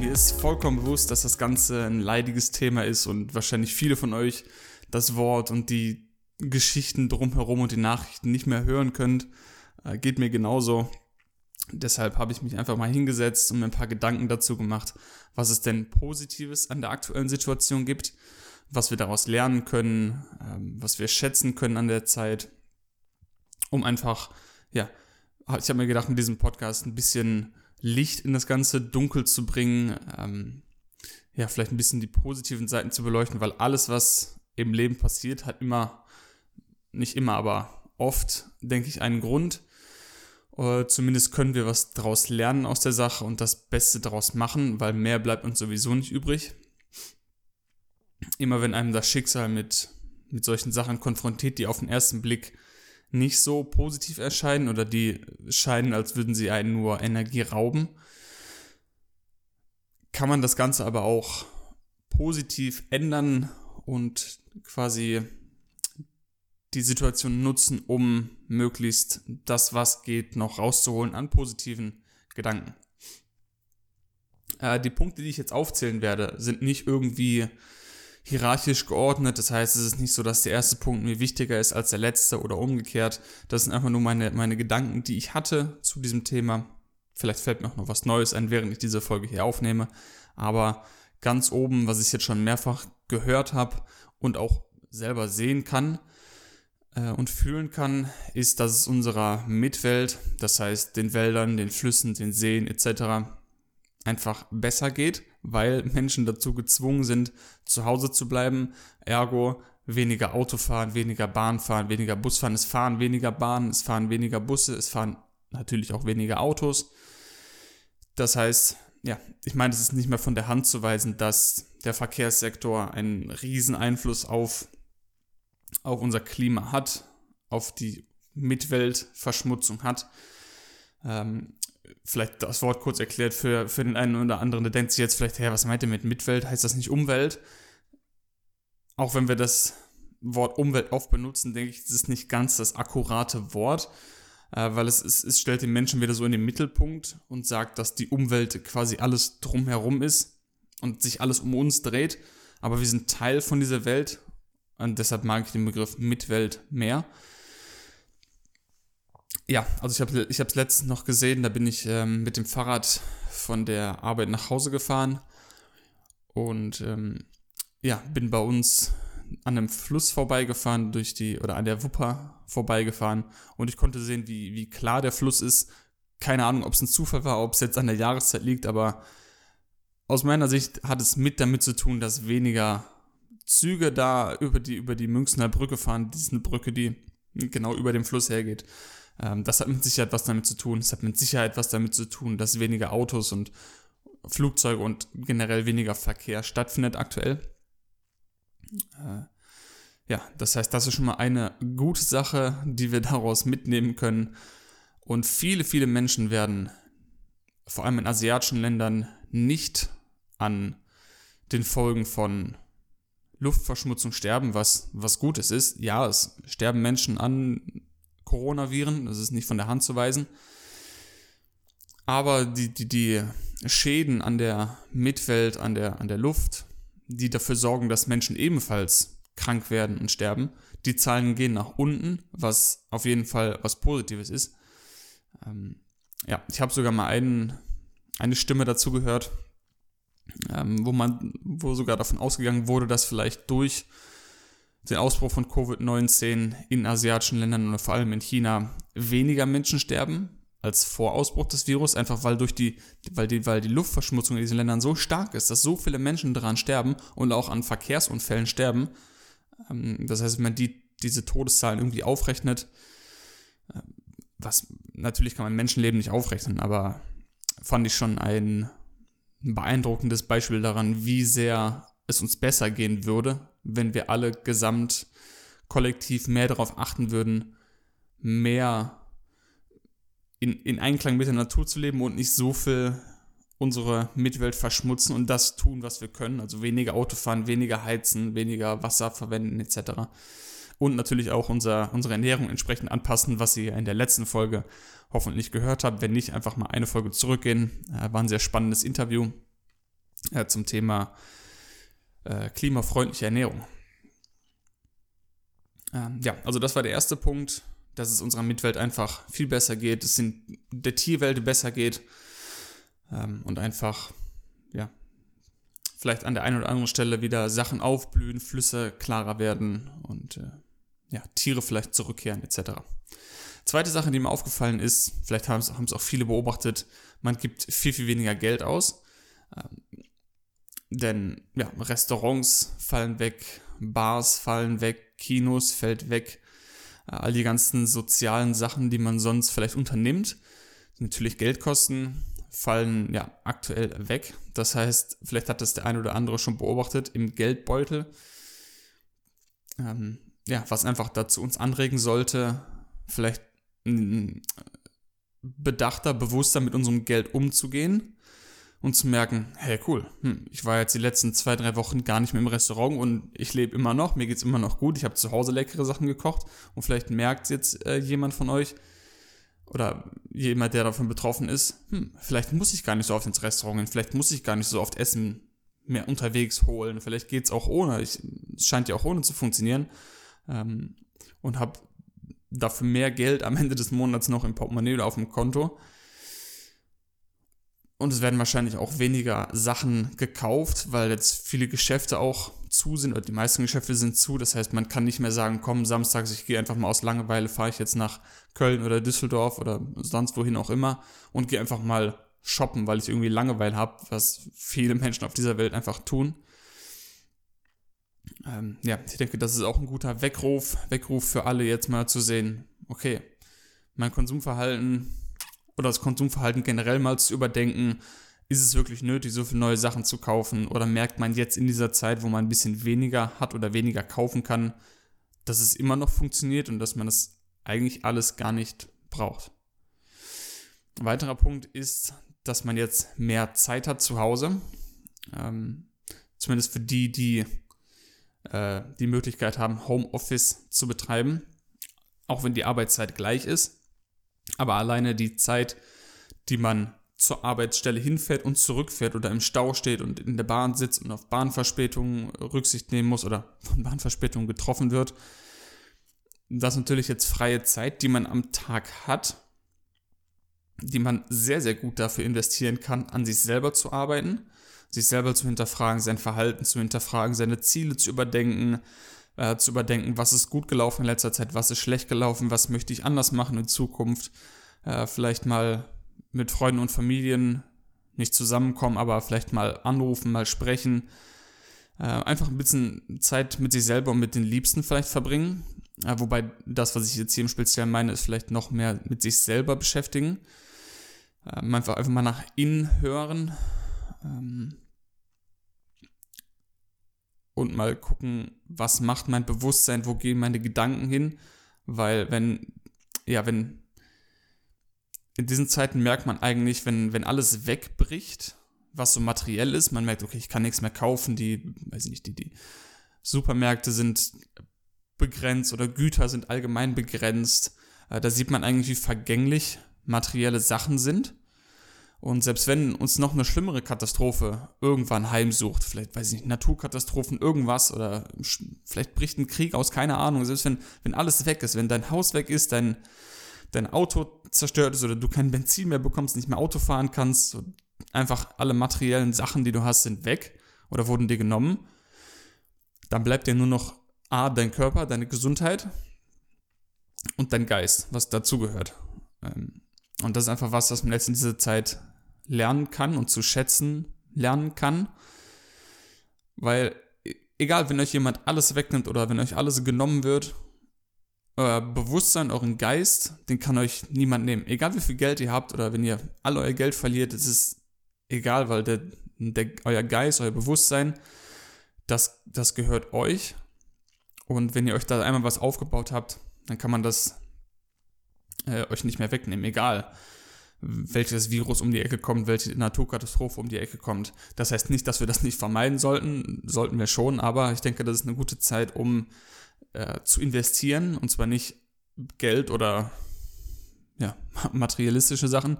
Mir ist vollkommen bewusst, dass das Ganze ein leidiges Thema ist und wahrscheinlich viele von euch das Wort und die Geschichten drumherum und die Nachrichten nicht mehr hören könnt. Äh, geht mir genauso. Deshalb habe ich mich einfach mal hingesetzt und mir ein paar Gedanken dazu gemacht, was es denn Positives an der aktuellen Situation gibt, was wir daraus lernen können, ähm, was wir schätzen können an der Zeit um einfach, ja, ich habe mir gedacht, mit diesem Podcast ein bisschen Licht in das ganze Dunkel zu bringen, ähm, ja, vielleicht ein bisschen die positiven Seiten zu beleuchten, weil alles, was im Leben passiert, hat immer, nicht immer, aber oft, denke ich, einen Grund. Oder zumindest können wir was daraus lernen aus der Sache und das Beste daraus machen, weil mehr bleibt uns sowieso nicht übrig. Immer wenn einem das Schicksal mit, mit solchen Sachen konfrontiert, die auf den ersten Blick nicht so positiv erscheinen oder die scheinen, als würden sie einen nur Energie rauben, kann man das Ganze aber auch positiv ändern und quasi die Situation nutzen, um möglichst das, was geht, noch rauszuholen an positiven Gedanken. Äh, die Punkte, die ich jetzt aufzählen werde, sind nicht irgendwie hierarchisch geordnet. Das heißt, es ist nicht so, dass der erste Punkt mir wichtiger ist als der letzte oder umgekehrt. Das sind einfach nur meine, meine Gedanken, die ich hatte zu diesem Thema. Vielleicht fällt mir auch noch was Neues ein, während ich diese Folge hier aufnehme. Aber ganz oben, was ich jetzt schon mehrfach gehört habe und auch selber sehen kann äh, und fühlen kann, ist, dass es unserer Mitwelt, das heißt den Wäldern, den Flüssen, den Seen etc., einfach besser geht weil Menschen dazu gezwungen sind, zu Hause zu bleiben. Ergo weniger Auto fahren, weniger Bahn fahren, weniger Bus fahren. Es fahren weniger Bahnen, es fahren weniger Busse, es fahren natürlich auch weniger Autos. Das heißt, ja, ich meine, es ist nicht mehr von der Hand zu weisen, dass der Verkehrssektor einen riesen Einfluss auf, auf unser Klima hat, auf die Mitweltverschmutzung hat. Ähm, vielleicht das Wort kurz erklärt für, für den einen oder anderen, der denkt sich jetzt vielleicht, hey, was meint ihr mit Mitwelt? Heißt das nicht Umwelt? Auch wenn wir das Wort Umwelt oft benutzen, denke ich, das ist nicht ganz das akkurate Wort, äh, weil es, es, es stellt den Menschen wieder so in den Mittelpunkt und sagt, dass die Umwelt quasi alles drumherum ist und sich alles um uns dreht, aber wir sind Teil von dieser Welt und deshalb mag ich den Begriff Mitwelt mehr. Ja, also ich habe ich es letztens noch gesehen, da bin ich ähm, mit dem Fahrrad von der Arbeit nach Hause gefahren und ähm, ja, bin bei uns an einem Fluss vorbeigefahren durch die oder an der Wupper vorbeigefahren und ich konnte sehen, wie, wie klar der Fluss ist. Keine Ahnung, ob es ein Zufall war, ob es jetzt an der Jahreszeit liegt, aber aus meiner Sicht hat es mit damit zu tun, dass weniger Züge da über die, über die Münchner Brücke fahren. Das ist eine Brücke, die genau über dem Fluss hergeht. Ähm, das hat mit Sicherheit was damit zu tun. Es hat mit Sicherheit was damit zu tun, dass weniger Autos und Flugzeuge und generell weniger Verkehr stattfindet aktuell. Äh, ja, das heißt, das ist schon mal eine gute Sache, die wir daraus mitnehmen können. Und viele, viele Menschen werden, vor allem in asiatischen Ländern, nicht an den Folgen von Luftverschmutzung sterben, was, was Gutes ist. Ja, es sterben Menschen an Coronaviren, das ist nicht von der Hand zu weisen. Aber die, die, die Schäden an der Mitwelt, an der, an der Luft, die dafür sorgen, dass Menschen ebenfalls krank werden und sterben, die Zahlen gehen nach unten, was auf jeden Fall was Positives ist. Ähm, ja, ich habe sogar mal einen, eine Stimme dazu gehört, ähm, wo man, wo sogar davon ausgegangen wurde, dass vielleicht durch den Ausbruch von Covid-19 in asiatischen Ländern und vor allem in China weniger Menschen sterben als vor Ausbruch des Virus, einfach weil durch die, weil die, weil die Luftverschmutzung in diesen Ländern so stark ist, dass so viele Menschen daran sterben und auch an Verkehrsunfällen sterben. Ähm, das heißt, wenn man die, diese Todeszahlen irgendwie aufrechnet, äh, was natürlich kann man Menschenleben nicht aufrechnen, aber fand ich schon ein beeindruckendes Beispiel daran, wie sehr es uns besser gehen würde, wenn wir alle gesamt kollektiv mehr darauf achten würden, mehr in, in Einklang mit der Natur zu leben und nicht so viel unsere Mitwelt verschmutzen und das tun, was wir können. Also weniger Auto fahren, weniger heizen, weniger Wasser verwenden etc. Und natürlich auch unser, unsere Ernährung entsprechend anpassen, was ihr in der letzten Folge hoffentlich gehört habt. Wenn nicht, einfach mal eine Folge zurückgehen. Äh, war ein sehr spannendes Interview äh, zum Thema äh, klimafreundliche Ernährung. Ähm, ja, also das war der erste Punkt, dass es unserer Mitwelt einfach viel besser geht, es in der Tierwelt besser geht ähm, und einfach, ja, vielleicht an der einen oder anderen Stelle wieder Sachen aufblühen, Flüsse klarer werden und äh, ja, Tiere vielleicht zurückkehren etc. Zweite Sache, die mir aufgefallen ist, vielleicht haben es, auch viele beobachtet, man gibt viel, viel weniger Geld aus. Ähm, denn ja, Restaurants fallen weg, Bars fallen weg, Kinos fällt weg, äh, all die ganzen sozialen Sachen, die man sonst vielleicht unternimmt, natürlich Geld kosten, fallen ja aktuell weg. Das heißt, vielleicht hat das der eine oder andere schon beobachtet im Geldbeutel. Ähm, ja, was einfach dazu uns anregen sollte, vielleicht bedachter, bewusster mit unserem Geld umzugehen und zu merken, hey cool, hm, ich war jetzt die letzten zwei, drei Wochen gar nicht mehr im Restaurant und ich lebe immer noch, mir geht es immer noch gut, ich habe zu Hause leckere Sachen gekocht und vielleicht merkt jetzt äh, jemand von euch, oder jemand, der davon betroffen ist, hm, vielleicht muss ich gar nicht so oft ins Restaurant gehen, vielleicht muss ich gar nicht so oft Essen mehr unterwegs holen, vielleicht geht es auch ohne, ich, es scheint ja auch ohne zu funktionieren ähm, und habe dafür mehr Geld am Ende des Monats noch im Portemonnaie oder auf dem Konto. Und es werden wahrscheinlich auch weniger Sachen gekauft, weil jetzt viele Geschäfte auch zu sind oder die meisten Geschäfte sind zu. Das heißt, man kann nicht mehr sagen, komm, samstags, ich gehe einfach mal aus Langeweile, fahre ich jetzt nach Köln oder Düsseldorf oder sonst wohin auch immer und gehe einfach mal shoppen, weil ich irgendwie Langeweile habe, was viele Menschen auf dieser Welt einfach tun. Ähm, ja, ich denke, das ist auch ein guter Weckruf, Weckruf für alle jetzt mal zu sehen, okay, mein Konsumverhalten oder das Konsumverhalten generell mal zu überdenken, ist es wirklich nötig, so viele neue Sachen zu kaufen? Oder merkt man jetzt in dieser Zeit, wo man ein bisschen weniger hat oder weniger kaufen kann, dass es immer noch funktioniert und dass man das eigentlich alles gar nicht braucht? Ein weiterer Punkt ist, dass man jetzt mehr Zeit hat zu Hause. Ähm, zumindest für die, die äh, die Möglichkeit haben, Homeoffice zu betreiben. Auch wenn die Arbeitszeit gleich ist. Aber alleine die Zeit, die man zur Arbeitsstelle hinfährt und zurückfährt oder im Stau steht und in der Bahn sitzt und auf Bahnverspätungen Rücksicht nehmen muss oder von Bahnverspätungen getroffen wird. Das ist natürlich jetzt freie Zeit, die man am Tag hat, die man sehr, sehr gut dafür investieren kann, an sich selber zu arbeiten, sich selber zu hinterfragen, sein Verhalten zu hinterfragen, seine Ziele zu überdenken, äh, zu überdenken, was ist gut gelaufen in letzter Zeit, was ist schlecht gelaufen, was möchte ich anders machen in Zukunft, äh, vielleicht mal mit Freunden und Familien nicht zusammenkommen, aber vielleicht mal anrufen, mal sprechen. Äh, einfach ein bisschen Zeit mit sich selber und mit den Liebsten vielleicht verbringen. Äh, wobei das, was ich jetzt hier im Speziellen meine, ist vielleicht noch mehr mit sich selber beschäftigen. Äh, einfach, einfach mal nach innen hören. Ähm, und mal gucken, was macht mein Bewusstsein, wo gehen meine Gedanken hin. Weil wenn, ja, wenn in diesen Zeiten merkt man eigentlich, wenn, wenn alles wegbricht, was so materiell ist, man merkt, okay, ich kann nichts mehr kaufen, die, weiß ich nicht, die, die Supermärkte sind begrenzt oder Güter sind allgemein begrenzt. Äh, da sieht man eigentlich, wie vergänglich materielle Sachen sind. Und selbst wenn uns noch eine schlimmere Katastrophe irgendwann heimsucht, vielleicht, weiß ich nicht, Naturkatastrophen, irgendwas oder vielleicht bricht ein Krieg aus, keine Ahnung, selbst wenn, wenn alles weg ist, wenn dein Haus weg ist, dein, dein Auto zerstört ist oder du kein Benzin mehr bekommst, nicht mehr Auto fahren kannst, einfach alle materiellen Sachen, die du hast, sind weg oder wurden dir genommen, dann bleibt dir nur noch A, dein Körper, deine Gesundheit und dein Geist, was dazugehört. Ähm, und das ist einfach was, was man jetzt in dieser Zeit lernen kann und zu schätzen lernen kann. Weil, e-, egal, wenn euch jemand alles wegnimmt oder wenn euch alles genommen wird euer Bewusstsein, euren Geist, den kann euch niemand nehmen. Egal wie viel Geld ihr habt oder wenn ihr all euer Geld verliert, es ist egal, weil der, der, euer Geist, euer Bewusstsein, das, das gehört euch. Und wenn ihr euch da einmal was aufgebaut habt, dann kann man das äh, euch nicht mehr wegnehmen. Egal, welches Virus um die Ecke kommt, welche Naturkatastrophe um die Ecke kommt. Das heißt nicht, dass wir das nicht vermeiden sollten, sollten wir schon, aber ich denke, das ist eine gute Zeit, um äh, zu investieren und zwar nicht Geld oder ja, materialistische Sachen,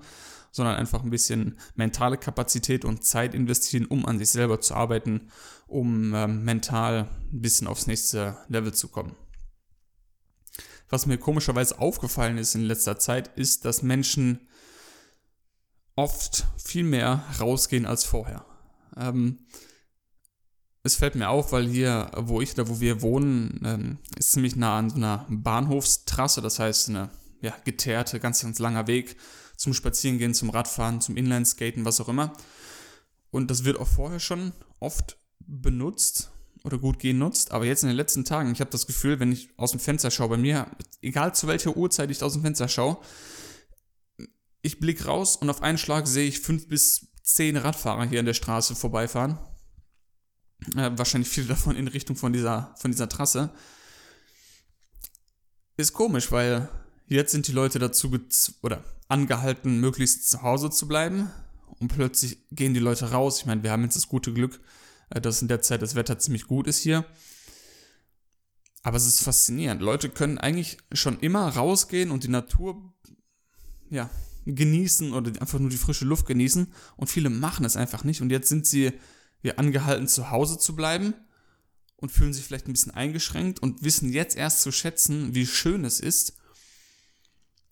sondern einfach ein bisschen mentale Kapazität und Zeit investieren, um an sich selber zu arbeiten, um äh, mental ein bisschen aufs nächste Level zu kommen. Was mir komischerweise aufgefallen ist in letzter Zeit, ist, dass Menschen oft viel mehr rausgehen als vorher. Ähm, es fällt mir auf, weil hier, wo ich, da wo wir wohnen, ähm, ist ziemlich nah an so einer Bahnhofstrasse, das heißt eine ja, geteerte, ganz, ganz langer Weg zum Spazierengehen, zum Radfahren, zum Inlineskaten, was auch immer. Und das wird auch vorher schon oft benutzt oder gut genutzt, aber jetzt in den letzten Tagen, ich habe das Gefühl, wenn ich aus dem Fenster schaue, bei mir, egal zu welcher Uhrzeit ich aus dem Fenster schaue, ich blicke raus und auf einen Schlag sehe ich fünf bis zehn Radfahrer hier an der Straße vorbeifahren. Äh, wahrscheinlich viele davon in Richtung von dieser, von dieser Trasse. Ist komisch, weil jetzt sind die Leute dazu oder angehalten, möglichst zu Hause zu bleiben. Und plötzlich gehen die Leute raus. Ich meine, wir haben jetzt das gute Glück, äh, dass in der Zeit das Wetter ziemlich gut ist hier. Aber es ist faszinierend. Leute können eigentlich schon immer rausgehen und die Natur, ja, genießen oder einfach nur die frische Luft genießen. Und viele machen es einfach nicht. Und jetzt sind sie ja, angehalten zu Hause zu bleiben und fühlen sich vielleicht ein bisschen eingeschränkt und wissen jetzt erst zu schätzen, wie schön es ist,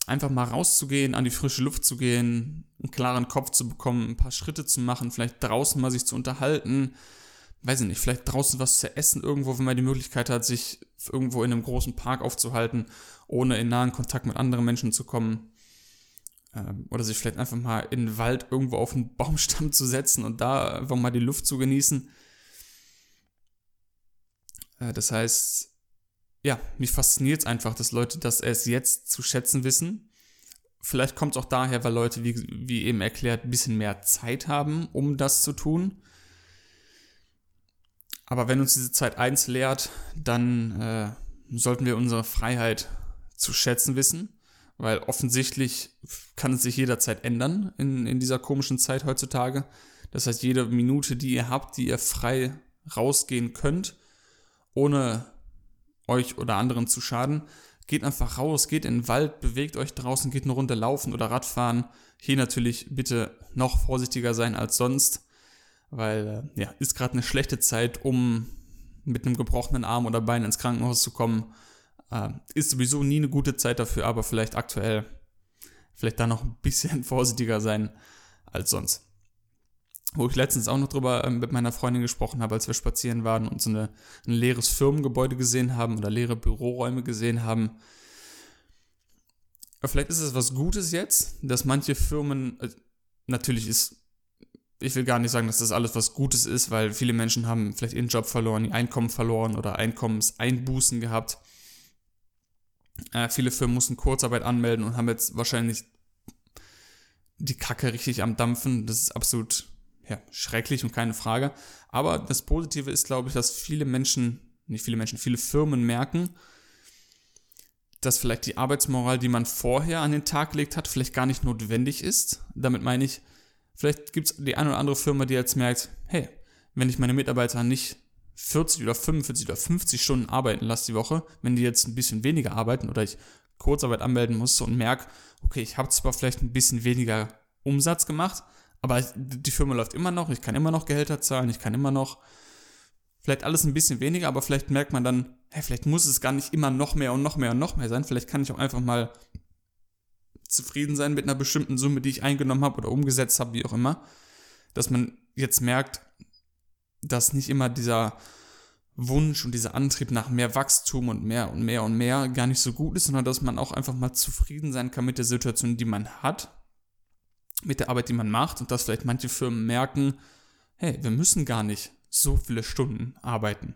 einfach mal rauszugehen, an die frische Luft zu gehen, einen klaren Kopf zu bekommen, ein paar Schritte zu machen, vielleicht draußen mal sich zu unterhalten, weiß ich nicht, vielleicht draußen was zu essen irgendwo, wenn man die Möglichkeit hat, sich irgendwo in einem großen Park aufzuhalten, ohne in nahen Kontakt mit anderen Menschen zu kommen. Ähm, oder sich vielleicht einfach mal in den Wald irgendwo auf einen Baumstamm zu setzen und da einfach mal die Luft zu genießen. Äh, das heißt, ja, mich fasziniert es einfach, dass Leute das erst jetzt zu schätzen wissen. Vielleicht kommt es auch daher, weil Leute, wie, wie eben erklärt, ein bisschen mehr Zeit haben, um das zu tun. Aber wenn uns diese Zeit eins lehrt, dann äh, sollten wir unsere Freiheit zu schätzen wissen weil offensichtlich kann es sich jederzeit ändern in, in dieser komischen Zeit heutzutage. Das heißt, jede Minute, die ihr habt, die ihr frei rausgehen könnt, ohne euch oder anderen zu schaden, geht einfach raus, geht in den Wald, bewegt euch draußen, geht eine Runde laufen oder Radfahren. Hier natürlich bitte noch vorsichtiger sein als sonst, weil äh, ja, ist gerade eine schlechte Zeit, um mit einem gebrochenen Arm oder Bein ins Krankenhaus zu kommen ist sowieso nie eine gute Zeit dafür, aber vielleicht aktuell vielleicht da noch ein bisschen vorsichtiger sein als sonst. Wo ich letztens auch noch drüber äh, mit meiner Freundin gesprochen habe, als wir spazieren waren und so eine, ein leeres Firmengebäude gesehen haben oder leere Büroräume gesehen haben. Vielleicht ist es was Gutes jetzt, dass manche Firmen, äh, natürlich ist, ich will gar nicht sagen, dass das alles was Gutes ist, weil viele Menschen haben vielleicht ihren Job verloren, ihr Einkommen verloren oder Einkommenseinbußen gehabt. Äh, viele Firmen mussten Kurzarbeit anmelden und haben jetzt wahrscheinlich die Kacke richtig am Dampfen. Das ist absolut ja, schrecklich und keine Frage. Aber das Positive ist, glaube ich, dass viele Menschen, nicht viele Menschen, viele Firmen merken, dass vielleicht die Arbeitsmoral, die man vorher an den Tag gelegt hat, vielleicht gar nicht notwendig ist. Damit meine ich, vielleicht gibt es die eine oder andere Firma, die jetzt merkt, hey, wenn ich meine Mitarbeiter nicht 40 oder 45 oder 50 Stunden arbeiten lasse die Woche, wenn die jetzt ein bisschen weniger arbeiten oder ich Kurzarbeit anmelden musste und merke, okay, ich habe zwar vielleicht ein bisschen weniger Umsatz gemacht, aber die Firma läuft immer noch, ich kann immer noch Gehälter zahlen, ich kann immer noch vielleicht alles ein bisschen weniger, aber vielleicht merkt man dann, hey, vielleicht muss es gar nicht immer noch mehr und noch mehr und noch mehr sein, vielleicht kann ich auch einfach mal zufrieden sein mit einer bestimmten Summe, die ich eingenommen habe oder umgesetzt habe, wie auch immer, dass man jetzt merkt, dass nicht immer dieser Wunsch und dieser Antrieb nach mehr Wachstum und mehr und mehr und mehr gar nicht so gut ist, sondern dass man auch einfach mal zufrieden sein kann mit der Situation, die man hat, mit der Arbeit, die man macht und dass vielleicht manche Firmen merken, hey, wir müssen gar nicht so viele Stunden arbeiten.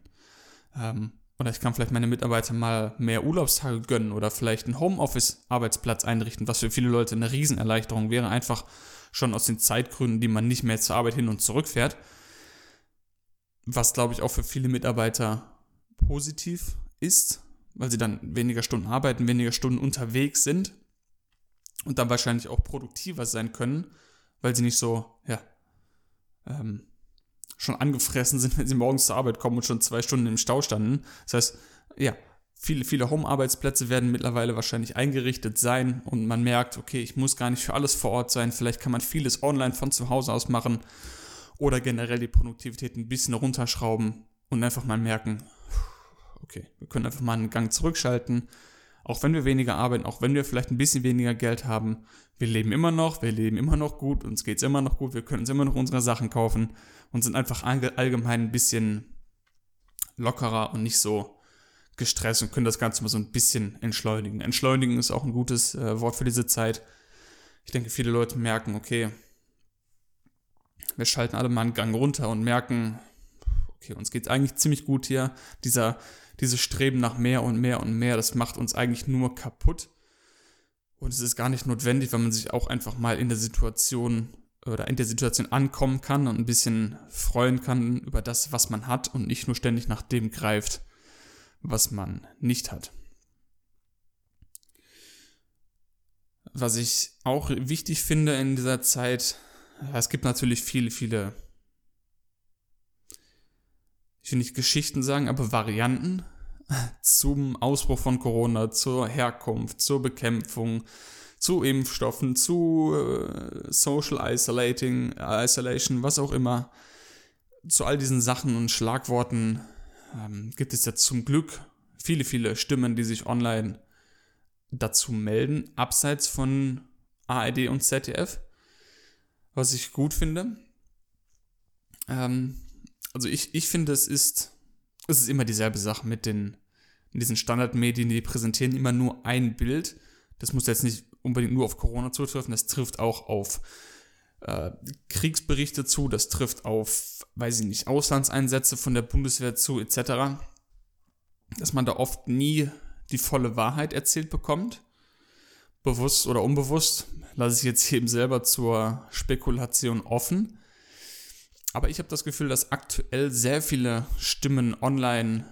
Ähm, oder ich kann vielleicht meine Mitarbeiter mal mehr Urlaubstage gönnen oder vielleicht einen Homeoffice-Arbeitsplatz einrichten, was für viele Leute eine Riesenerleichterung wäre, einfach schon aus den Zeitgründen, die man nicht mehr zur Arbeit hin und zurück fährt. Was, glaube ich, auch für viele Mitarbeiter positiv ist, weil sie dann weniger Stunden arbeiten, weniger Stunden unterwegs sind und dann wahrscheinlich auch produktiver sein können, weil sie nicht so, ja, ähm, schon angefressen sind, wenn sie morgens zur Arbeit kommen und schon zwei Stunden im Stau standen. Das heißt, ja, viele, viele Home-Arbeitsplätze werden mittlerweile wahrscheinlich eingerichtet sein und man merkt, okay, ich muss gar nicht für alles vor Ort sein, vielleicht kann man vieles online von zu Hause aus machen oder generell die Produktivität ein bisschen runterschrauben und einfach mal merken, okay, wir können einfach mal einen Gang zurückschalten, auch wenn wir weniger arbeiten, auch wenn wir vielleicht ein bisschen weniger Geld haben, wir leben immer noch, wir leben immer noch gut, uns geht es immer noch gut, wir können uns immer noch unsere Sachen kaufen und sind einfach allgemein ein bisschen lockerer und nicht so gestresst und können das Ganze mal so ein bisschen entschleunigen. Entschleunigen ist auch ein gutes äh, Wort für diese Zeit. Ich denke, viele Leute merken, okay, wir schalten alle mal einen Gang runter und merken, okay, uns geht es eigentlich ziemlich gut hier. Dieser dieses Streben nach mehr und mehr und mehr, das macht uns eigentlich nur kaputt. Und es ist gar nicht notwendig, weil man sich auch einfach mal in der Situation oder in der Situation ankommen kann und ein bisschen freuen kann über das, was man hat und nicht nur ständig nach dem greift, was man nicht hat. Was ich auch wichtig finde in dieser Zeit, es gibt natürlich viele, viele ich will nicht Geschichten sagen, aber Varianten zum Ausbruch von Corona, zur Herkunft, zur Bekämpfung, zu Impfstoffen, zu äh, Social Isolating, Isolation, was auch immer. Zu all diesen Sachen und Schlagworten ähm, gibt es ja zum Glück viele, viele Stimmen, die sich online dazu melden, abseits von ARD und ZDF, was ich gut finde. Ähm, also ich, ich finde, es ist, es ist immer dieselbe Sache mit den, diesen Standardmedien, die präsentieren immer nur ein Bild. Das muss jetzt nicht unbedingt nur auf Corona zutreffen, das trifft auch auf äh, Kriegsberichte zu, das trifft auf, weiß ich nicht, Auslandseinsätze von der Bundeswehr zu, etc. Dass man da oft nie die volle Wahrheit erzählt bekommt. Bewusst oder unbewusst, lasse ich jetzt eben selber zur Spekulation offen. Aber ich habe das Gefühl, dass aktuell sehr viele Stimmen online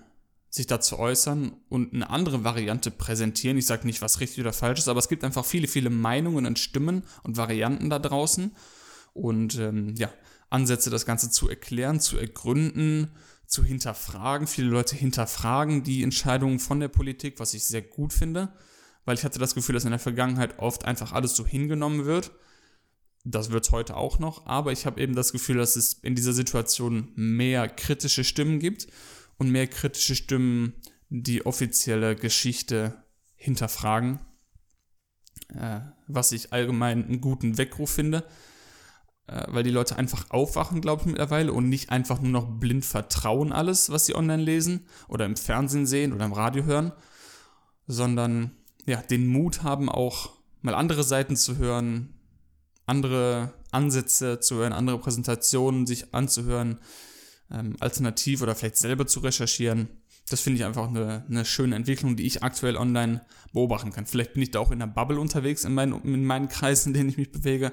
sich dazu äußern und eine andere Variante präsentieren. Ich sage nicht, was richtig oder falsch ist, aber es gibt einfach viele, viele Meinungen und Stimmen und Varianten da draußen. Und ähm, ja, Ansätze, das Ganze zu erklären, zu ergründen, zu hinterfragen. Viele Leute hinterfragen die Entscheidungen von der Politik, was ich sehr gut finde, weil ich hatte das Gefühl, dass in der Vergangenheit oft einfach alles so hingenommen wird. Das wird es heute auch noch, aber ich habe eben das Gefühl, dass es in dieser Situation mehr kritische Stimmen gibt und mehr kritische Stimmen die offizielle Geschichte hinterfragen, äh, was ich allgemein einen guten Weckruf finde, äh, weil die Leute einfach aufwachen, glaube ich, mittlerweile und nicht einfach nur noch blind vertrauen alles, was sie online lesen oder im Fernsehen sehen oder im Radio hören, sondern ja, den Mut haben auch mal andere Seiten zu hören, andere Ansätze zu hören, andere Präsentationen sich anzuhören, ähm, alternativ oder vielleicht selber zu recherchieren. Das finde ich einfach eine, eine, schöne Entwicklung, die ich aktuell online beobachten kann. Vielleicht bin ich da auch in der Bubble unterwegs in meinen, in meinen Kreisen, in denen ich mich bewege.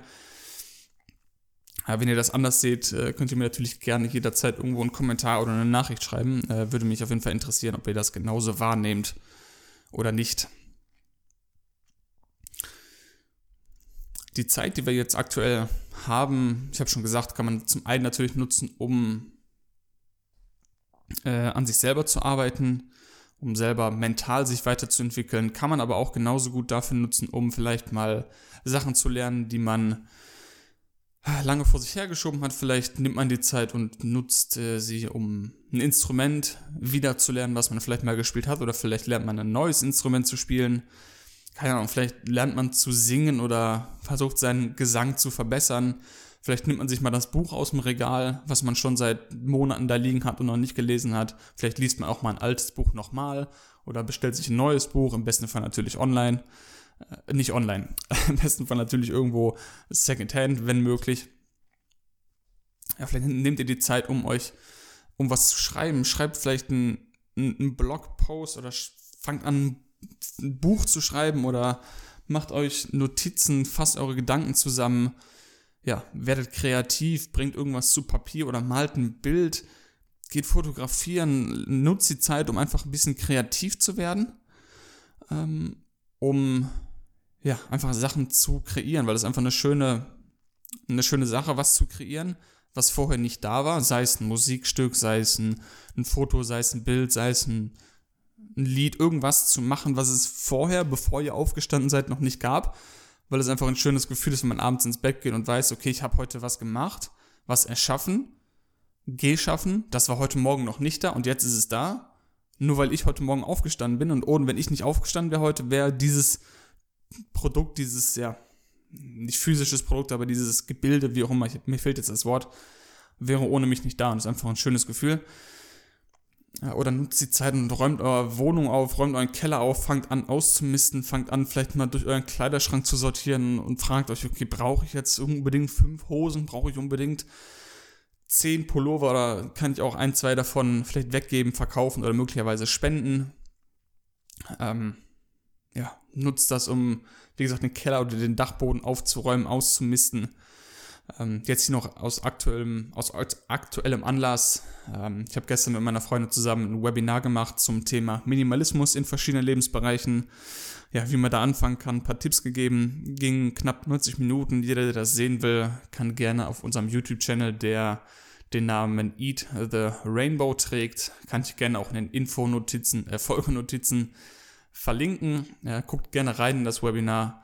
Aber wenn ihr das anders seht, äh, könnt ihr mir natürlich gerne jederzeit irgendwo einen Kommentar oder eine Nachricht schreiben. Äh, würde mich auf jeden Fall interessieren, ob ihr das genauso wahrnehmt oder nicht. Die Zeit, die wir jetzt aktuell haben, ich habe schon gesagt, kann man zum einen natürlich nutzen, um äh, an sich selber zu arbeiten, um selber mental sich weiterzuentwickeln, kann man aber auch genauso gut dafür nutzen, um vielleicht mal Sachen zu lernen, die man lange vor sich hergeschoben hat. Vielleicht nimmt man die Zeit und nutzt äh, sie, um ein Instrument wieder zu lernen, was man vielleicht mal gespielt hat, oder vielleicht lernt man ein neues Instrument zu spielen keine Ahnung, vielleicht lernt man zu singen oder versucht seinen Gesang zu verbessern. Vielleicht nimmt man sich mal das Buch aus dem Regal, was man schon seit Monaten da liegen hat und noch nicht gelesen hat. Vielleicht liest man auch mal ein altes Buch nochmal oder bestellt sich ein neues Buch, im besten Fall natürlich online. Äh, nicht online, im besten Fall natürlich irgendwo Secondhand, wenn möglich. Ja, vielleicht nehmt ihr die Zeit, um euch, um was zu schreiben. Schreibt vielleicht ein einen Blogpost oder fangt an, ein Buch zu schreiben oder macht euch Notizen, fasst eure Gedanken zusammen, ja, werdet kreativ, bringt irgendwas zu Papier oder malt ein Bild, geht fotografieren, nutzt die Zeit, um einfach ein bisschen kreativ zu werden, ähm, um ja, einfach Sachen zu kreieren, weil es einfach eine schöne, eine schöne Sache, was zu kreieren, was vorher nicht da war, sei es ein Musikstück, sei es ein, ein Foto, sei es ein Bild, sei es ein, ein Lied, irgendwas zu machen, was es vorher, bevor ihr aufgestanden seid, noch nicht gab, weil es einfach ein schönes Gefühl ist, wenn man abends ins Bett geht und weiß, okay, ich habe heute was gemacht, was erschaffen, geschaffen, das war heute Morgen noch nicht da und jetzt ist es da. Nur weil ich heute Morgen aufgestanden bin und ohne, wenn ich nicht aufgestanden wäre heute, wäre dieses Produkt, dieses, ja, nicht physisches Produkt, aber dieses Gebilde, wie auch immer, ich, mir fehlt jetzt das Wort, wäre ohne mich nicht da und ist einfach ein schönes Gefühl. Oder nutzt die Zeit und räumt eure Wohnung auf, räumt euren Keller auf, fangt an auszumisten, fangt an vielleicht mal durch euren Kleiderschrank zu sortieren und fragt euch, okay, brauche ich jetzt unbedingt fünf Hosen, brauche ich unbedingt zehn Pullover oder kann ich auch ein, zwei davon vielleicht weggeben, verkaufen oder möglicherweise spenden. Ähm, ja, nutzt das, um, wie gesagt, den Keller oder den Dachboden aufzuräumen, auszumisten. Ähm, jetzt hier noch aus aktuellem, aus aktuellem Anlass. Ähm, ich habe gestern mit meiner Freundin zusammen ein Webinar gemacht zum Thema Minimalismus in verschiedenen Lebensbereichen. Ja, wie man da anfangen kann, ein paar Tipps gegeben. Ging knapp 90 Minuten. Jeder, der das sehen will, kann gerne auf unserem YouTube-Channel, der den Namen Eat the Rainbow trägt, kann ich gerne auch in den Infonotizen, äh, Folgenotizen verlinken. Ja, guckt gerne rein in das Webinar.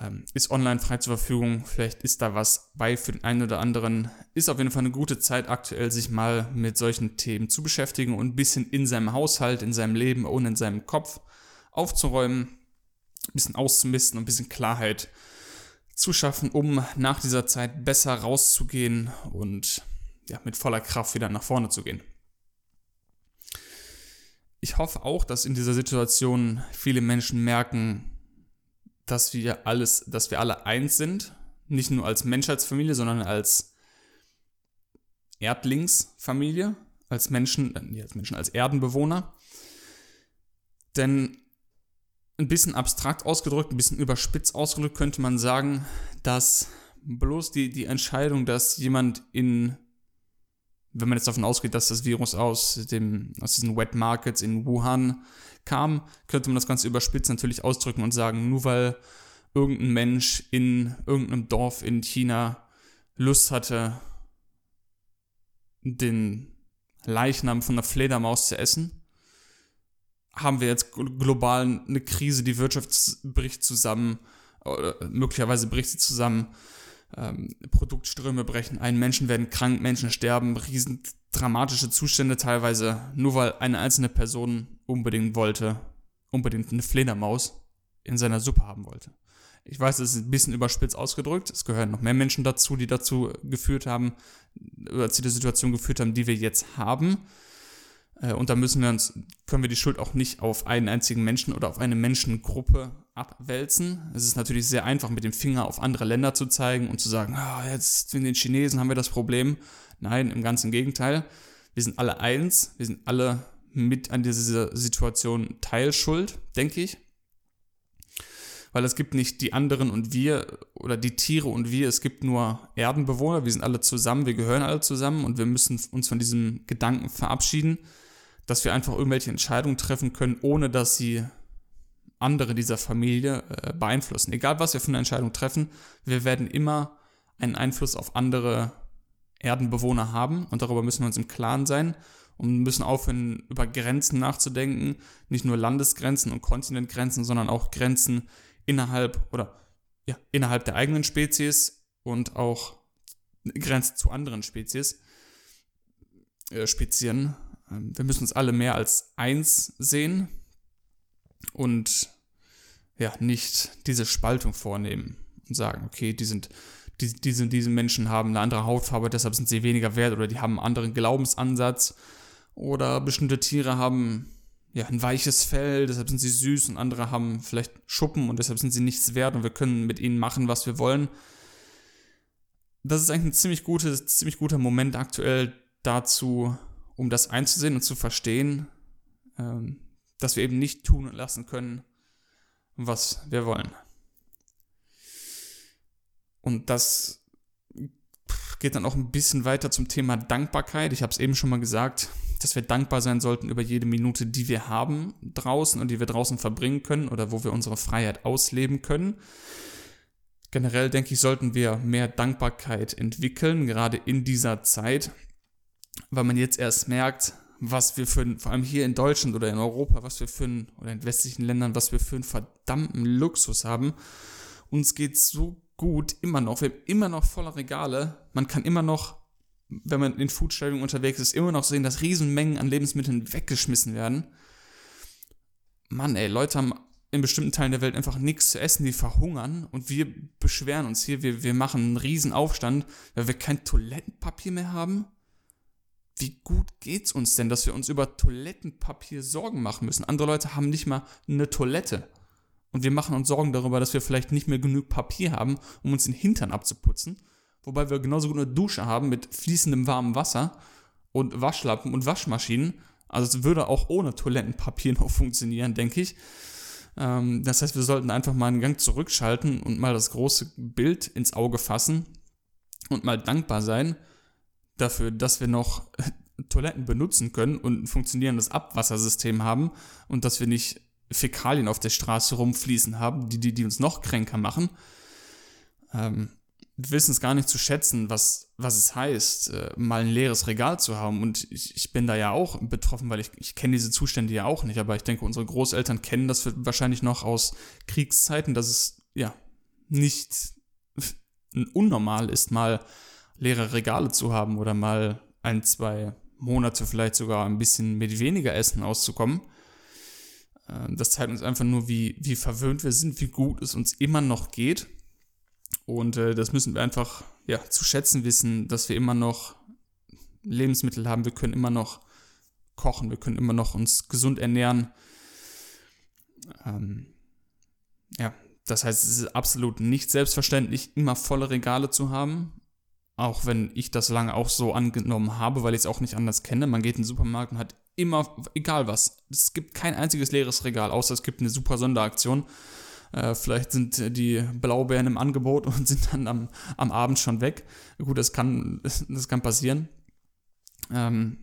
Ähm, ist online frei zur Verfügung. Vielleicht ist da was bei für den einen oder anderen. Ist auf jeden Fall eine gute Zeit aktuell, sich mal mit solchen Themen zu beschäftigen und ein bisschen in seinem Haushalt, in seinem Leben und in seinem Kopf aufzuräumen, ein bisschen auszumisten und ein bisschen Klarheit zu schaffen, um nach dieser Zeit besser rauszugehen und ja, mit voller Kraft wieder nach vorne zu gehen. Ich hoffe auch, dass in dieser Situation viele Menschen merken, dass wir alles, dass wir alle eins sind, nicht nur als Menschheitsfamilie, sondern als Erdlingsfamilie, als Menschen, äh, als Menschen, als Erdenbewohner. Denn ein bisschen abstrakt ausgedrückt, ein bisschen überspitzt ausgedrückt könnte man sagen, dass bloß die, die Entscheidung, dass jemand in, wenn man jetzt davon ausgeht, dass das Virus aus, dem, aus diesen Wet Markets in Wuhan kam, könnte man das Ganze überspitzt natürlich ausdrücken und sagen, nur weil irgendein Mensch in irgendeinem Dorf in China Lust hatte, den Leichnam von einer Fledermaus zu essen, haben wir jetzt global eine Krise, die Wirtschaft bricht zusammen, oder möglicherweise bricht sie zusammen, ähm, Produktströme brechen ein, Menschen werden krank, Menschen sterben, riesen dramatische Zustände teilweise, nur weil eine einzelne Person unbedingt wollte, unbedingt eine Fledermaus in seiner Suppe haben wollte. Ich weiß, es ist ein bisschen überspitzt ausgedrückt. Es gehören noch mehr Menschen dazu, die dazu geführt haben, oder zu der Situation geführt haben, die wir jetzt haben. Äh, und da müssen wir uns, können wir die Schuld auch nicht auf einen einzigen Menschen oder auf eine Menschengruppe abwälzen. Es ist natürlich sehr einfach, mit dem Finger auf andere Länder zu zeigen und zu sagen, ah, jetzt in den Chinesen haben wir das Problem. Nein, im ganzen Gegenteil. Wir sind alle eins, wir sind alle mit an dieser Situation Teilschuld, denke ich. Weil es gibt nicht die anderen und wir oder die Tiere und wir, es gibt nur Erdenbewohner, wir sind alle zusammen, wir gehören alle zusammen und wir müssen uns von diesem Gedanken verabschieden, dass wir einfach irgendwelche Entscheidungen treffen können, ohne dass sie andere dieser Familie äh, beeinflussen. Egal was wir für eine Entscheidung treffen, wir werden immer einen Einfluss auf andere Erdenbewohner haben und darüber müssen wir uns im Klaren sein und müssen aufhören, über Grenzen nachzudenken, nicht nur Landesgrenzen und Kontinentgrenzen, sondern auch Grenzen innerhalb oder ja, innerhalb der eigenen Spezies und auch Grenzen zu anderen Spezies äh, spezieren. Ähm, wir müssen uns alle mehr als eins sehen und ja, nicht diese Spaltung vornehmen und sagen, okay, die sind, die, diese, diese Menschen haben eine andere Hautfarbe, deshalb sind sie weniger wert oder die haben einen anderen Glaubensansatz oder bestimmte Tiere haben ja, ein weiches Fell, deshalb sind sie süß und andere haben vielleicht Schuppen und deshalb sind sie nichts wert und wir können mit ihnen machen, was wir wollen. Das ist eigentlich ein ziemlich, gutes, ziemlich guter Moment aktuell dazu, um das einzusehen und zu verstehen, ähm, dass wir eben nicht tun und lassen können, was wir wollen. Und das geht dann auch ein bisschen weiter zum Thema Dankbarkeit. Ich habe es eben schon mal gesagt, dass wir dankbar sein sollten über jede Minute, die wir haben draußen und die wir draußen verbringen können oder wo wir unsere Freiheit ausleben können. Generell denke ich, sollten wir mehr Dankbarkeit entwickeln, gerade in dieser Zeit, weil man jetzt erst merkt, was wir für, vor allem hier in Deutschland oder in Europa, was wir für ein, oder in westlichen Ländern, was wir für einen verdammten Luxus haben. Uns geht so gut immer noch. Wir haben immer noch volle Regale. Man kann immer noch, wenn man in Foodstellungen unterwegs ist, immer noch sehen, dass Riesenmengen an Lebensmitteln weggeschmissen werden. Mann, ey, Leute haben in bestimmten Teilen der Welt einfach nichts zu essen, die verhungern und wir beschweren uns hier, wir, wir machen einen riesen Aufstand, weil wir kein Toilettenpapier mehr haben wie gut geht's uns denn, dass wir uns über Toilettenpapier Sorgen machen müssen? Andere Leute haben nicht mal eine Toilette. Und wir machen uns Sorgen darüber, dass wir vielleicht nicht mehr genug Papier haben, um uns den Hintern abzuputzen. Wobei wir genauso gut eine Dusche haben mit fließendem warmem Wasser und Waschlappen und Waschmaschinen. Also es würde auch ohne Toilettenpapier noch funktionieren, denke ich. Ähm, das heißt, wir sollten einfach mal einen Gang zurückschalten und mal das große Bild ins Auge fassen und mal dankbar sein dafür, dass wir noch Toiletten benutzen können und ein funktionierendes Abwassersystem haben und dass wir nicht Fäkalien auf der Straße rumfließen haben, die, die, die uns noch kränker machen. Ähm, wir wissen es gar nicht zu schätzen, was, was es heißt, äh, mal ein leeres Regal zu haben. Und ich, ich bin da ja auch betroffen, weil ich, ich kenne diese Zustände ja auch nicht. Aber ich denke, unsere Großeltern kennen das wahrscheinlich noch aus Kriegszeiten, dass es ja nicht unnormal ist, mal leere Regale zu haben oder mal ein, zwei Monate vielleicht sogar ein bisschen mit weniger Essen auszukommen. Ähm, das zeigt uns einfach nur, wie, wie verwöhnt wir sind, wie gut es uns immer noch geht. Und äh, das müssen wir einfach ja, zu schätzen wissen, dass wir immer noch Lebensmittel haben, wir können immer noch kochen, wir können immer noch uns gesund ernähren. Ähm, ja, das heißt, es ist absolut nicht selbstverständlich, immer volle Regale zu haben. Auch wenn ich das lange auch so angenommen habe, weil ich es auch nicht anders kenne. Man geht in den Supermarkt und hat immer, egal was, es gibt kein einziges leeres Regal, außer es gibt eine super Sonderaktion. Äh, vielleicht sind die Blaubeeren im Angebot und sind dann am, am Abend schon weg. Gut, das kann, das kann passieren. Ähm,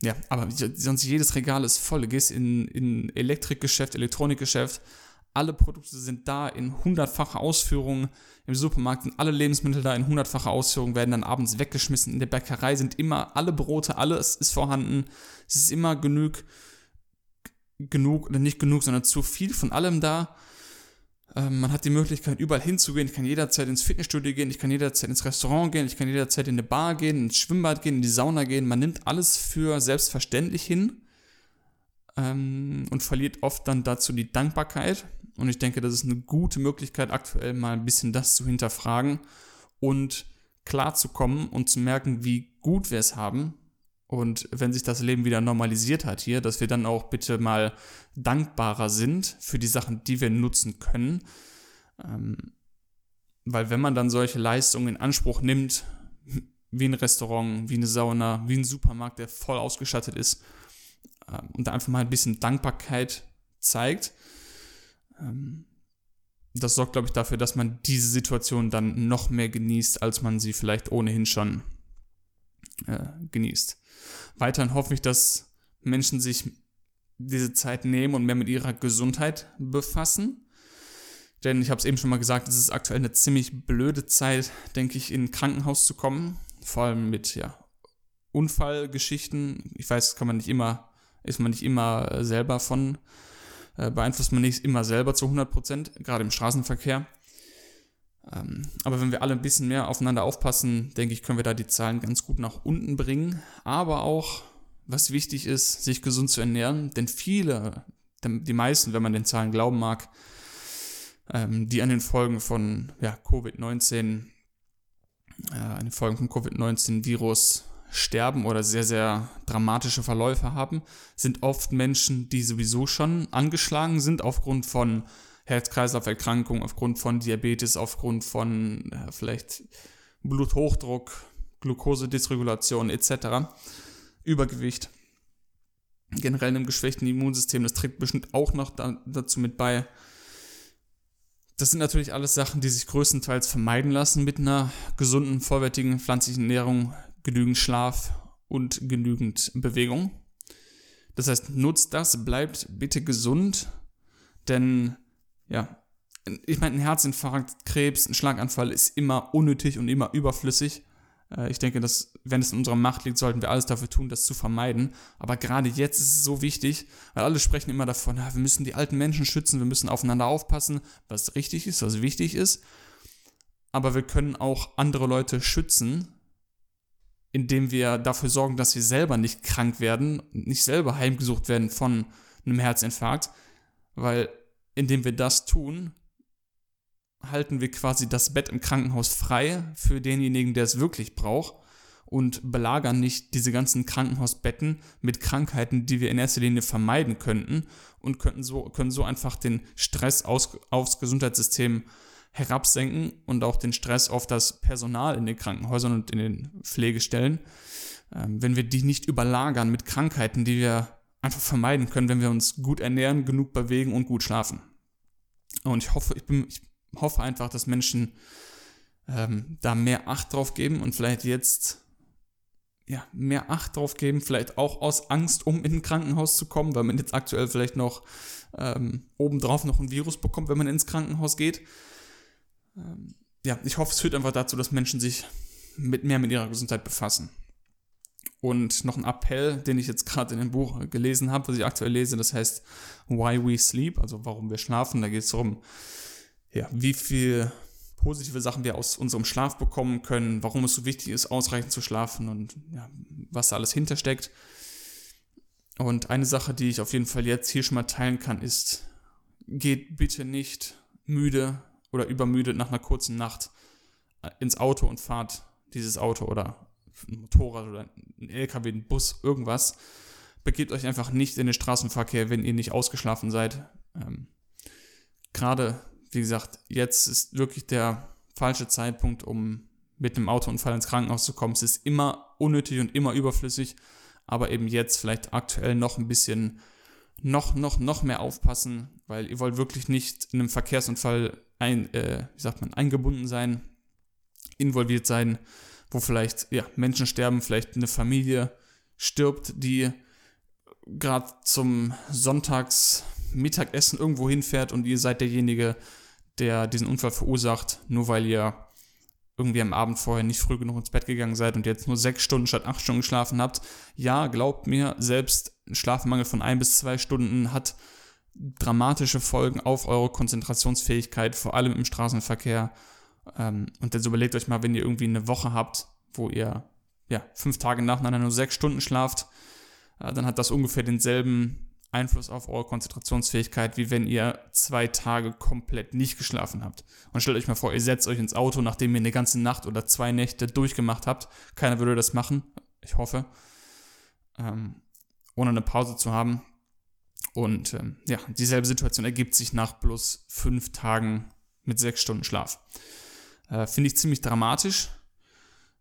ja, aber sonst jedes Regal ist voll. Du gehst in, in Elektrikgeschäft, Elektronikgeschäft, alle Produkte sind da in hundertfacher Ausführung. Im Supermarkt sind alle Lebensmittel da in hundertfacher Ausführung, werden dann abends weggeschmissen. In der Bäckerei sind immer alle Brote, alles ist vorhanden. Es ist immer genug, genug oder nicht genug, sondern zu viel von allem da. Ähm, man hat die Möglichkeit, überall hinzugehen. Ich kann jederzeit ins Fitnessstudio gehen, ich kann jederzeit ins Restaurant gehen, ich kann jederzeit in eine Bar gehen, ins Schwimmbad gehen, in die Sauna gehen. Man nimmt alles für selbstverständlich hin ähm, und verliert oft dann dazu die Dankbarkeit. Und ich denke, das ist eine gute Möglichkeit, aktuell mal ein bisschen das zu hinterfragen und klar zu kommen und zu merken, wie gut wir es haben. Und wenn sich das Leben wieder normalisiert hat hier, dass wir dann auch bitte mal dankbarer sind für die Sachen, die wir nutzen können. Ähm, weil wenn man dann solche Leistungen in Anspruch nimmt, wie ein Restaurant, wie eine Sauna, wie ein Supermarkt, der voll ausgestattet ist, ähm, und da einfach mal ein bisschen Dankbarkeit zeigt, ähm, das sorgt, glaube ich, dafür, dass man diese Situation dann noch mehr genießt, als man sie vielleicht ohnehin schon äh, genießt. Weiterhin hoffe ich, dass Menschen sich diese Zeit nehmen und mehr mit ihrer Gesundheit befassen. Denn ich habe es eben schon mal gesagt, es ist aktuell eine ziemlich blöde Zeit, denke ich, in ein Krankenhaus zu kommen. Vor allem mit ja, Unfallgeschichten. Ich weiß, kann man nicht immer, ist man nicht immer selber von äh, beeinflusst man nicht immer selber zu 100 Prozent, gerade im Straßenverkehr. Ähm, aber wenn wir alle ein bisschen mehr aufeinander aufpassen, denke ich, können wir da die Zahlen ganz gut nach unten bringen. Aber auch, was wichtig ist, sich gesund zu ernähren, denn viele, die meisten, wenn man den Zahlen glauben mag, ähm, die an den Folgen von ja, Covid-19, äh, an den Folgen von Covid-19-Virus sterben oder sehr, sehr dramatische Verläufe haben, sind oft Menschen, die sowieso schon angeschlagen sind aufgrund von Herz-Kreislauf-Erkrankungen, aufgrund von Diabetes, aufgrund von äh, vielleicht Bluthochdruck, Glukosedysregulation etc., Übergewicht. generell einem geschwächten Immunsystem. Das trägt bestimmt auch noch da, dazu mit bei. Das sind natürlich alles Sachen, die sich größtenteils vermeiden lassen mit einer gesunden, vollwertigen pflanzlichen Ernährung, genügend Schlaf und genügend Bewegung. Das heißt, nutzt das, bleibt bitte gesund, denn ja, ich meine, ein Herzinfarkt, Krebs, ein Schlaganfall ist immer unnötig und immer überflüssig. Äh, ich denke, dass, wenn es in unserer Macht liegt, sollten wir alles dafür tun, das zu vermeiden. Aber gerade jetzt ist es so wichtig, weil alle sprechen immer davon, ja, wir müssen die alten Menschen schützen, wir müssen aufeinander aufpassen, was richtig ist, was wichtig ist. Aber wir können auch andere Leute schützen, indem wir dafür sorgen, dass wir selber nicht krank werden, nicht selber heimgesucht werden von einem Herzinfarkt, weil indem wir das tun, halten wir quasi das Bett im Krankenhaus frei für denjenigen, der es wirklich braucht und belagern nicht diese ganzen Krankenhausbetten mit Krankheiten, die wir in erster Linie vermeiden könnten und könnten so, können so einfach den Stress aus, aufs Gesundheitssystem herabsenken und auch den Stress auf das Personal in den Krankenhäusern und in den Pflegestellen, ähm, wenn wir die nicht überlagern mit Krankheiten, die wir einfach vermeiden können, wenn wir uns gut ernähren, genug bewegen und gut schlafen. Und ich hoffe, ich bin, ich hoffe einfach, dass Menschen ähm, da mehr Acht drauf geben und vielleicht jetzt ja, mehr Acht drauf geben, vielleicht auch aus Angst, um in ein Krankenhaus zu kommen, weil man jetzt aktuell vielleicht noch ähm, obendrauf noch ein Virus bekommt, wenn man ins Krankenhaus geht. Ähm, ja, ich hoffe, es führt einfach dazu, dass Menschen sich mit mehr mit ihrer Gesundheit befassen. Und noch ein Appell, den ich jetzt gerade in dem Buch gelesen habe, was ich aktuell lese, das heißt Why We Sleep, also warum wir schlafen. Da geht es darum, ja, wie viel positive Sachen wir aus unserem Schlaf bekommen können, warum es so wichtig ist, ausreichend zu schlafen und ja, was da alles hintersteckt. Und eine Sache, die ich auf jeden Fall jetzt hier schon mal teilen kann, ist, geht bitte nicht müde oder übermüdet nach einer kurzen Nacht äh, ins Auto und fahrt dieses Auto oder ein Motorrad oder ein LKW, ein Bus, irgendwas. Begebt euch einfach nicht in den Straßenverkehr, wenn ihr nicht ausgeschlafen seid. Ähm, Gerade wie gesagt, jetzt ist wirklich der falsche Zeitpunkt, um mit einem Autounfall ins Krankenhaus zu kommen. Es ist immer unnötig und immer überflüssig, aber eben jetzt vielleicht aktuell noch ein bisschen noch, noch, noch mehr aufpassen, weil ihr wollt wirklich nicht in einem Verkehrsunfall ein, äh, wie sagt man, eingebunden sein, involviert sein, wo vielleicht ja, Menschen sterben, vielleicht eine Familie stirbt, die gerade zum Sonntagsmittagessen irgendwo hinfährt und ihr seid derjenige, der diesen Unfall verursacht, nur weil ihr irgendwie am Abend vorher nicht früh genug ins Bett gegangen seid und jetzt nur sechs Stunden statt acht Stunden geschlafen habt. Ja, glaubt mir, selbst ein Schlafmangel von ein bis zwei Stunden hat dramatische Folgen auf eure Konzentrationsfähigkeit, vor allem im Straßenverkehr. Ähm, und jetzt überlegt euch mal, wenn ihr irgendwie eine Woche habt, wo ihr ja, fünf Tage nacheinander nur sechs Stunden schlaft, äh, dann hat das ungefähr denselben Einfluss auf eure Konzentrationsfähigkeit, wie wenn ihr zwei Tage komplett nicht geschlafen habt. Und stellt euch mal vor, ihr setzt euch ins Auto, nachdem ihr eine ganze Nacht oder zwei Nächte durchgemacht habt. Keiner würde das machen, ich hoffe, ähm, ohne eine Pause zu haben. Und ähm, ja, dieselbe Situation ergibt sich nach bloß fünf Tagen mit sechs Stunden Schlaf. Äh, Finde ich ziemlich dramatisch.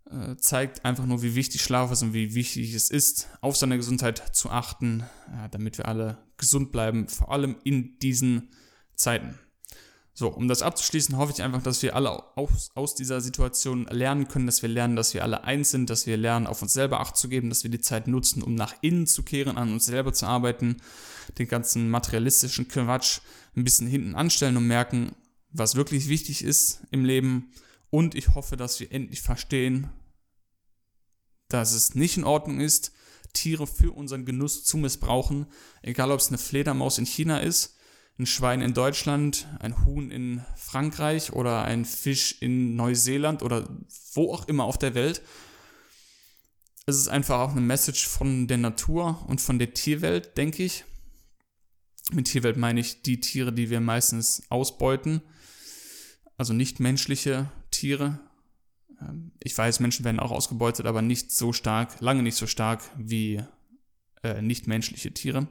Äh, zeigt einfach nur, wie wichtig Schlaf ist und wie wichtig es ist, auf seine Gesundheit zu achten, äh, damit wir alle gesund bleiben, vor allem in diesen Zeiten. So, um das abzuschließen, hoffe ich einfach, dass wir alle aus, aus dieser Situation lernen können, dass wir lernen, dass wir alle eins sind, dass wir lernen, auf uns selber Acht zu geben, dass wir die Zeit nutzen, um nach innen zu kehren, an uns selber zu arbeiten, den ganzen materialistischen Quatsch ein bisschen hinten anstellen und merken, was wirklich wichtig ist im Leben. Und ich hoffe, dass wir endlich verstehen, dass es nicht in Ordnung ist, Tiere für unseren Genuss zu missbrauchen, egal ob es eine Fledermaus in China ist, ein Schwein in Deutschland, ein Huhn in Frankreich oder ein Fisch in Neuseeland oder wo auch immer auf der Welt. Es ist einfach auch eine Message von der Natur und von der Tierwelt, denke ich. Mit Tierwelt meine ich die Tiere, die wir meistens ausbeuten, also nicht menschliche Tiere, ähm, ich weiß, Menschen werden auch ausgebeutet, aber nicht so stark, lange nicht so stark wie äh, nichtmenschliche Tiere.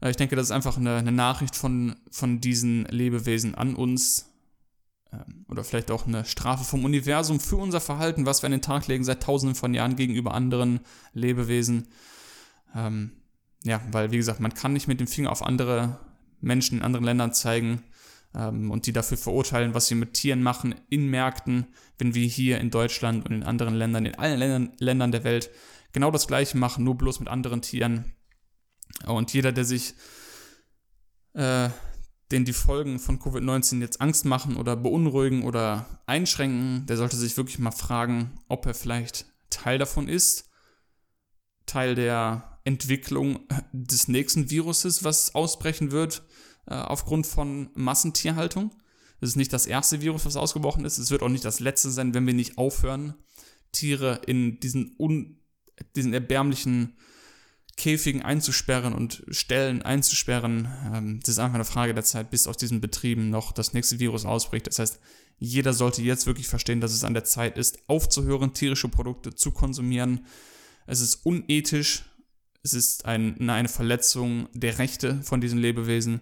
Äh, ich denke, das ist einfach eine, eine, Nachricht von, von diesen Lebewesen an uns ähm, oder vielleicht auch eine Strafe vom Universum für unser Verhalten, was wir an den Tag legen seit tausenden von Jahren gegenüber anderen Lebewesen. Ähm, ja, weil wie gesagt, man kann nicht mit dem Finger auf andere Menschen in anderen Ländern zeigen ähm, und die dafür verurteilen, was sie mit Tieren machen in Märkten, wenn wir hier in Deutschland und in anderen Ländern, in allen Ländern, Ländern der Welt genau das gleiche machen, nur bloß mit anderen Tieren. Und jeder, der sich äh, den die Folgen von Covid-19 jetzt Angst machen oder beunruhigen oder einschränken, der sollte sich wirklich mal fragen, ob er vielleicht Teil davon ist, Teil der Entwicklung des nächsten Viruses, was ausbrechen wird äh, aufgrund von Massentierhaltung. Es ist nicht das erste Virus, was ausgebrochen ist. Es wird auch nicht das letzte sein, wenn wir nicht aufhören, Tiere in diesen, un, diesen erbärmlichen Käfigen einzusperren und Stellen einzusperren. Ähm, das ist einfach eine Frage der Zeit, bis aus diesen Betrieben noch das nächste Virus ausbricht. Das heißt, jeder sollte jetzt wirklich verstehen, dass es an der Zeit ist, aufzuhören, tierische Produkte zu konsumieren. Es ist unethisch, es ist ein, eine Verletzung der Rechte von diesen Lebewesen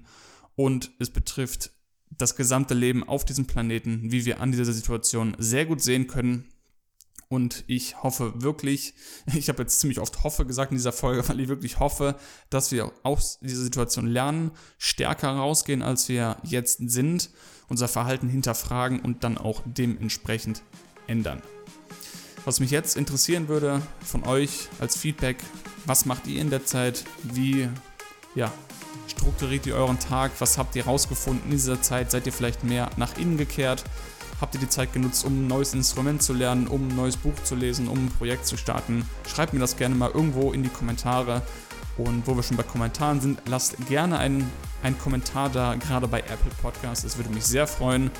und es betrifft das gesamte Leben auf diesem Planeten, wie wir an dieser Situation sehr gut sehen können. Und ich hoffe wirklich, ich habe jetzt ziemlich oft hoffe gesagt in dieser Folge, weil ich wirklich hoffe, dass wir aus dieser Situation lernen, stärker rausgehen, als wir jetzt sind, unser Verhalten hinterfragen und dann auch dementsprechend ändern. Was mich jetzt interessieren würde von euch als Feedback, was macht ihr in der Zeit? Wie ja, strukturiert ihr euren Tag? Was habt ihr rausgefunden in dieser Zeit? Seid ihr vielleicht mehr nach innen gekehrt? Habt ihr die Zeit genutzt, um ein neues Instrument zu lernen, um ein neues Buch zu lesen, um ein Projekt zu starten? Schreibt mir das gerne mal irgendwo in die Kommentare. Und wo wir schon bei Kommentaren sind, lasst gerne einen, einen Kommentar da, gerade bei Apple Podcasts. Es würde mich sehr freuen.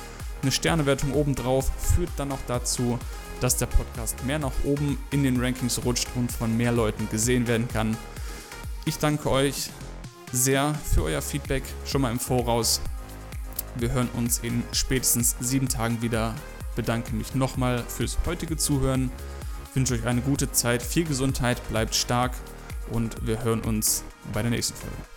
Eine Sternewertung obendrauf führt dann auch dazu, dass der Podcast mehr nach oben in den Rankings rutscht und von mehr Leuten gesehen werden kann. Ich danke euch sehr für euer Feedback schon mal im Voraus. Wir hören uns in spätestens sieben Tagen wieder. Bedanke mich nochmal fürs heutige Zuhören. Wünsche euch eine gute Zeit, viel Gesundheit, bleibt stark und wir hören uns bei der nächsten Folge.